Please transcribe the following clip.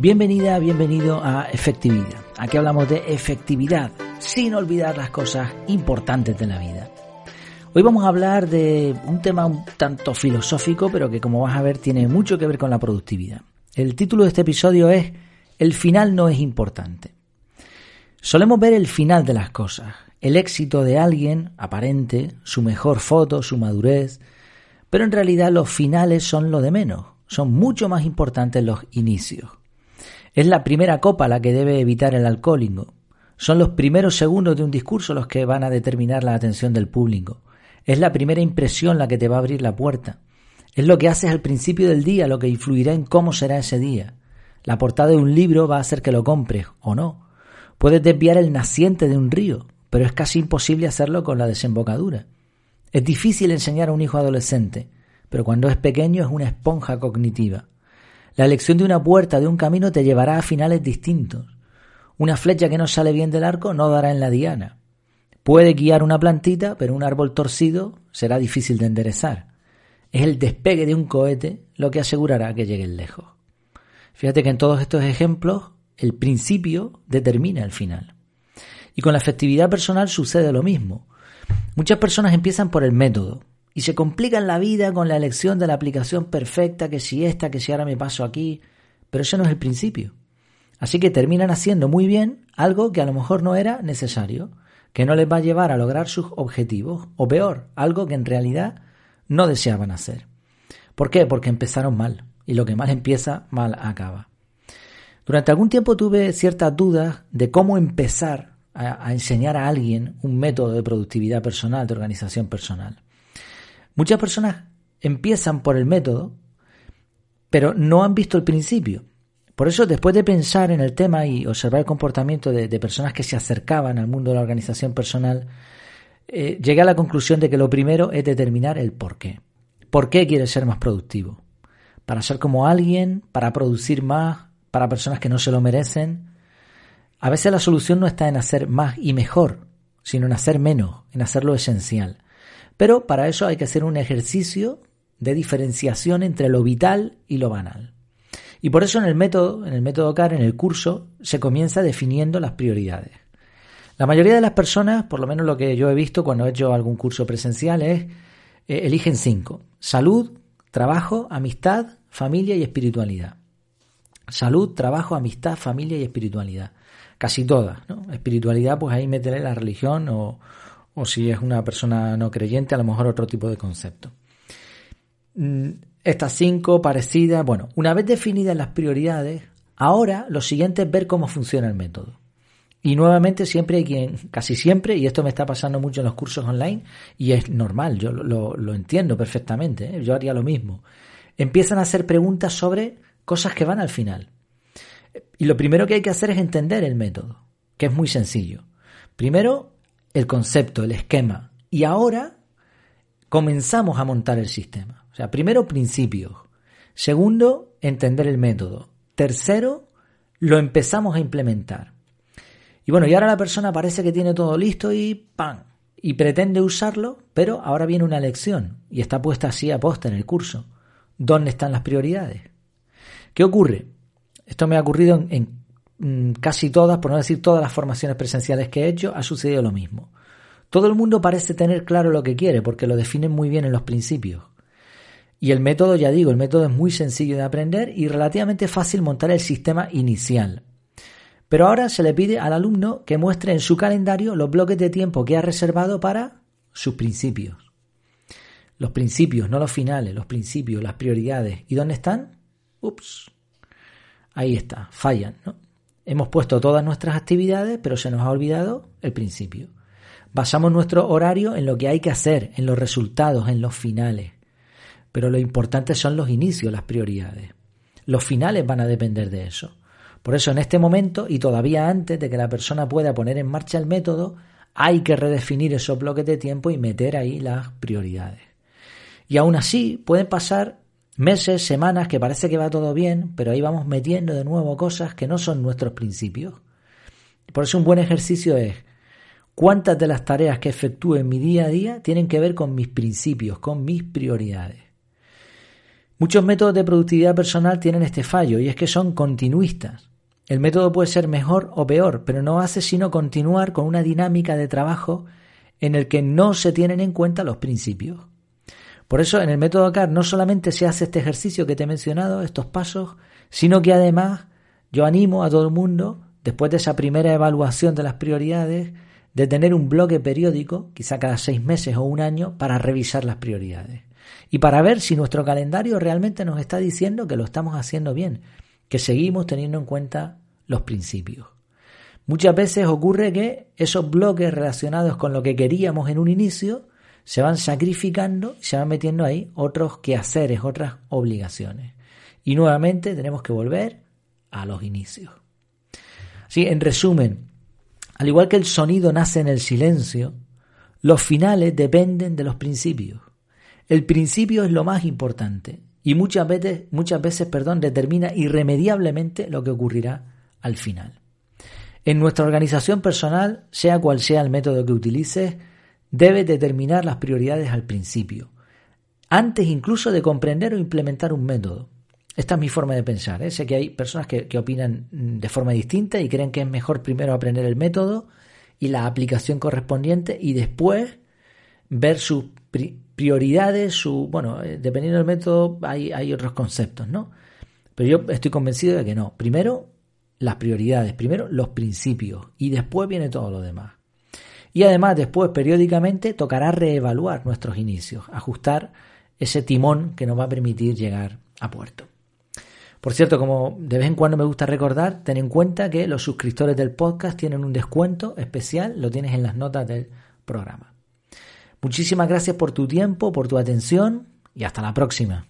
Bienvenida, bienvenido a Efectividad. Aquí hablamos de efectividad, sin olvidar las cosas importantes de la vida. Hoy vamos a hablar de un tema un tanto filosófico, pero que como vas a ver tiene mucho que ver con la productividad. El título de este episodio es El final no es importante. Solemos ver el final de las cosas, el éxito de alguien aparente, su mejor foto, su madurez, pero en realidad los finales son lo de menos, son mucho más importantes los inicios. Es la primera copa la que debe evitar el alcohólico. Son los primeros segundos de un discurso los que van a determinar la atención del público. Es la primera impresión la que te va a abrir la puerta. Es lo que haces al principio del día lo que influirá en cómo será ese día. La portada de un libro va a hacer que lo compres o no. Puedes desviar el naciente de un río, pero es casi imposible hacerlo con la desembocadura. Es difícil enseñar a un hijo adolescente, pero cuando es pequeño es una esponja cognitiva. La elección de una puerta, de un camino, te llevará a finales distintos. Una flecha que no sale bien del arco no dará en la diana. Puede guiar una plantita, pero un árbol torcido será difícil de enderezar. Es el despegue de un cohete lo que asegurará que lleguen lejos. Fíjate que en todos estos ejemplos el principio determina el final. Y con la efectividad personal sucede lo mismo. Muchas personas empiezan por el método, y se complican la vida con la elección de la aplicación perfecta, que si esta, que si ahora me paso aquí, pero ese no es el principio. Así que terminan haciendo muy bien algo que a lo mejor no era necesario, que no les va a llevar a lograr sus objetivos, o peor, algo que en realidad no deseaban hacer. ¿Por qué? Porque empezaron mal, y lo que mal empieza, mal acaba. Durante algún tiempo tuve ciertas dudas de cómo empezar a, a enseñar a alguien un método de productividad personal, de organización personal. Muchas personas empiezan por el método, pero no han visto el principio. Por eso, después de pensar en el tema y observar el comportamiento de, personas que se acercaban al mundo de la organización personal, eh, llegué a la conclusión de que lo primero es determinar el por qué. ¿Por qué quieres ser más productivo? ¿Para ser como alguien? ¿Para producir más? ¿Para personas que no se lo merecen? A veces la solución no está en hacer más y mejor, sino en hacer menos, en hacer lo esencial. Pero para eso hay que hacer un ejercicio de diferenciación entre lo vital y lo banal. Y por eso en el método, en el método CAR, en el curso, se comienza definiendo las prioridades. La mayoría de las personas, por lo menos lo que yo he visto cuando he hecho algún curso presencial, es eh, eligen cinco: salud, trabajo, amistad, familia y espiritualidad. Salud, trabajo, amistad, familia y espiritualidad. Casi todas, ¿no? Espiritualidad, pues ahí meteré la religión o, o si es una persona no creyente, a lo mejor otro tipo de concepto. Mm, estas cinco parecidas, bueno, una vez definidas las prioridades, ahora lo siguiente es ver cómo funciona el método. Y nuevamente siempre hay quien, casi siempre, y esto me está pasando mucho en los cursos online, y es normal, yo lo, entiendo perfectamente, ¿eh? yo haría lo mismo. Empiezan a hacer preguntas sobre cosas que van al final. Y lo primero que hay que hacer es entender el método, que es muy sencillo. Primero, el concepto, el esquema. Y ahora comenzamos a montar el sistema. O sea, primero principios. Segundo, entender el método. Tercero, lo empezamos a implementar. Y bueno, y ahora la persona parece que tiene todo listo y ¡pam! Y pretende usarlo, pero ahora viene una lección y está puesta así a posta en el curso. ¿Dónde están las prioridades? ¿Qué ocurre? Esto me ha ocurrido en Mm, casi todas, por no decir todas las formaciones presenciales que he hecho, ha sucedido lo mismo. Todo el mundo parece tener claro lo que quiere porque lo definen muy bien en los principios. Y el método, ya digo, el método es muy sencillo de aprender y relativamente fácil montar el sistema inicial. Pero ahora se le pide al alumno que muestre en su calendario los bloques de tiempo que ha reservado para sus principios. Los principios, no los finales, los principios, las prioridades. ¿Y dónde están? Ups. Ahí está, fallan, ¿no? Hemos puesto todas nuestras actividades, pero se nos ha olvidado el principio. Basamos nuestro horario en lo que hay que hacer, en los resultados, en los finales. Pero lo importante son los inicios, las prioridades. Los finales van a depender de eso. Por eso en este momento y todavía antes de que la persona pueda poner en marcha el método, hay que redefinir esos bloques de tiempo y meter ahí las prioridades. Y aún así pueden pasar meses, semanas que parece que va todo bien, pero ahí vamos metiendo de nuevo cosas que no son nuestros principios. Por eso un buen ejercicio es cuántas de las tareas que efectúo en mi día a día tienen que ver con mis principios, con mis prioridades. Muchos métodos de productividad personal tienen este fallo y es que son continuistas. El método puede ser mejor o peor, pero no hace sino continuar con una dinámica de trabajo en el que no se tienen en cuenta los principios. Por eso en el método CAR no solamente se hace este ejercicio que te he mencionado, estos pasos, sino que además yo animo a todo el mundo, después de esa primera evaluación de las prioridades, de tener un bloque periódico, quizá cada seis meses o un año, para revisar las prioridades y para ver si nuestro calendario realmente nos está diciendo que lo estamos haciendo bien, que seguimos teniendo en cuenta los principios. Muchas veces ocurre que esos bloques relacionados con lo que queríamos en un inicio se van sacrificando se van metiendo ahí otros quehaceres, otras obligaciones. Y nuevamente tenemos que volver a los inicios. Sí, en resumen, al igual que el sonido nace en el silencio, los finales dependen de los principios. El principio es lo más importante y muchas veces, muchas veces perdón, determina irremediablemente lo que ocurrirá al final. En nuestra organización personal, sea cual sea el método que utilices, debes determinar las prioridades al principio, antes incluso de comprender o implementar un método. Esta es mi forma de pensar. ¿eh? Sé que hay personas que, opinan de forma distinta y creen que es mejor primero aprender el método y la aplicación correspondiente y después ver sus prioridades, su, bueno, eh, dependiendo del método hay otros conceptos, ¿no? Pero yo estoy convencido de que no. Primero, las prioridades, primero los principios y después viene todo lo demás. Y además después periódicamente tocará reevaluar nuestros inicios, ajustar ese timón que nos va a permitir llegar a puerto. Por cierto, como de vez en cuando me gusta recordar, ten en cuenta que los suscriptores del podcast tienen un descuento especial, lo tienes en las notas del programa. Muchísimas gracias por tu tiempo, por tu atención y hasta la próxima.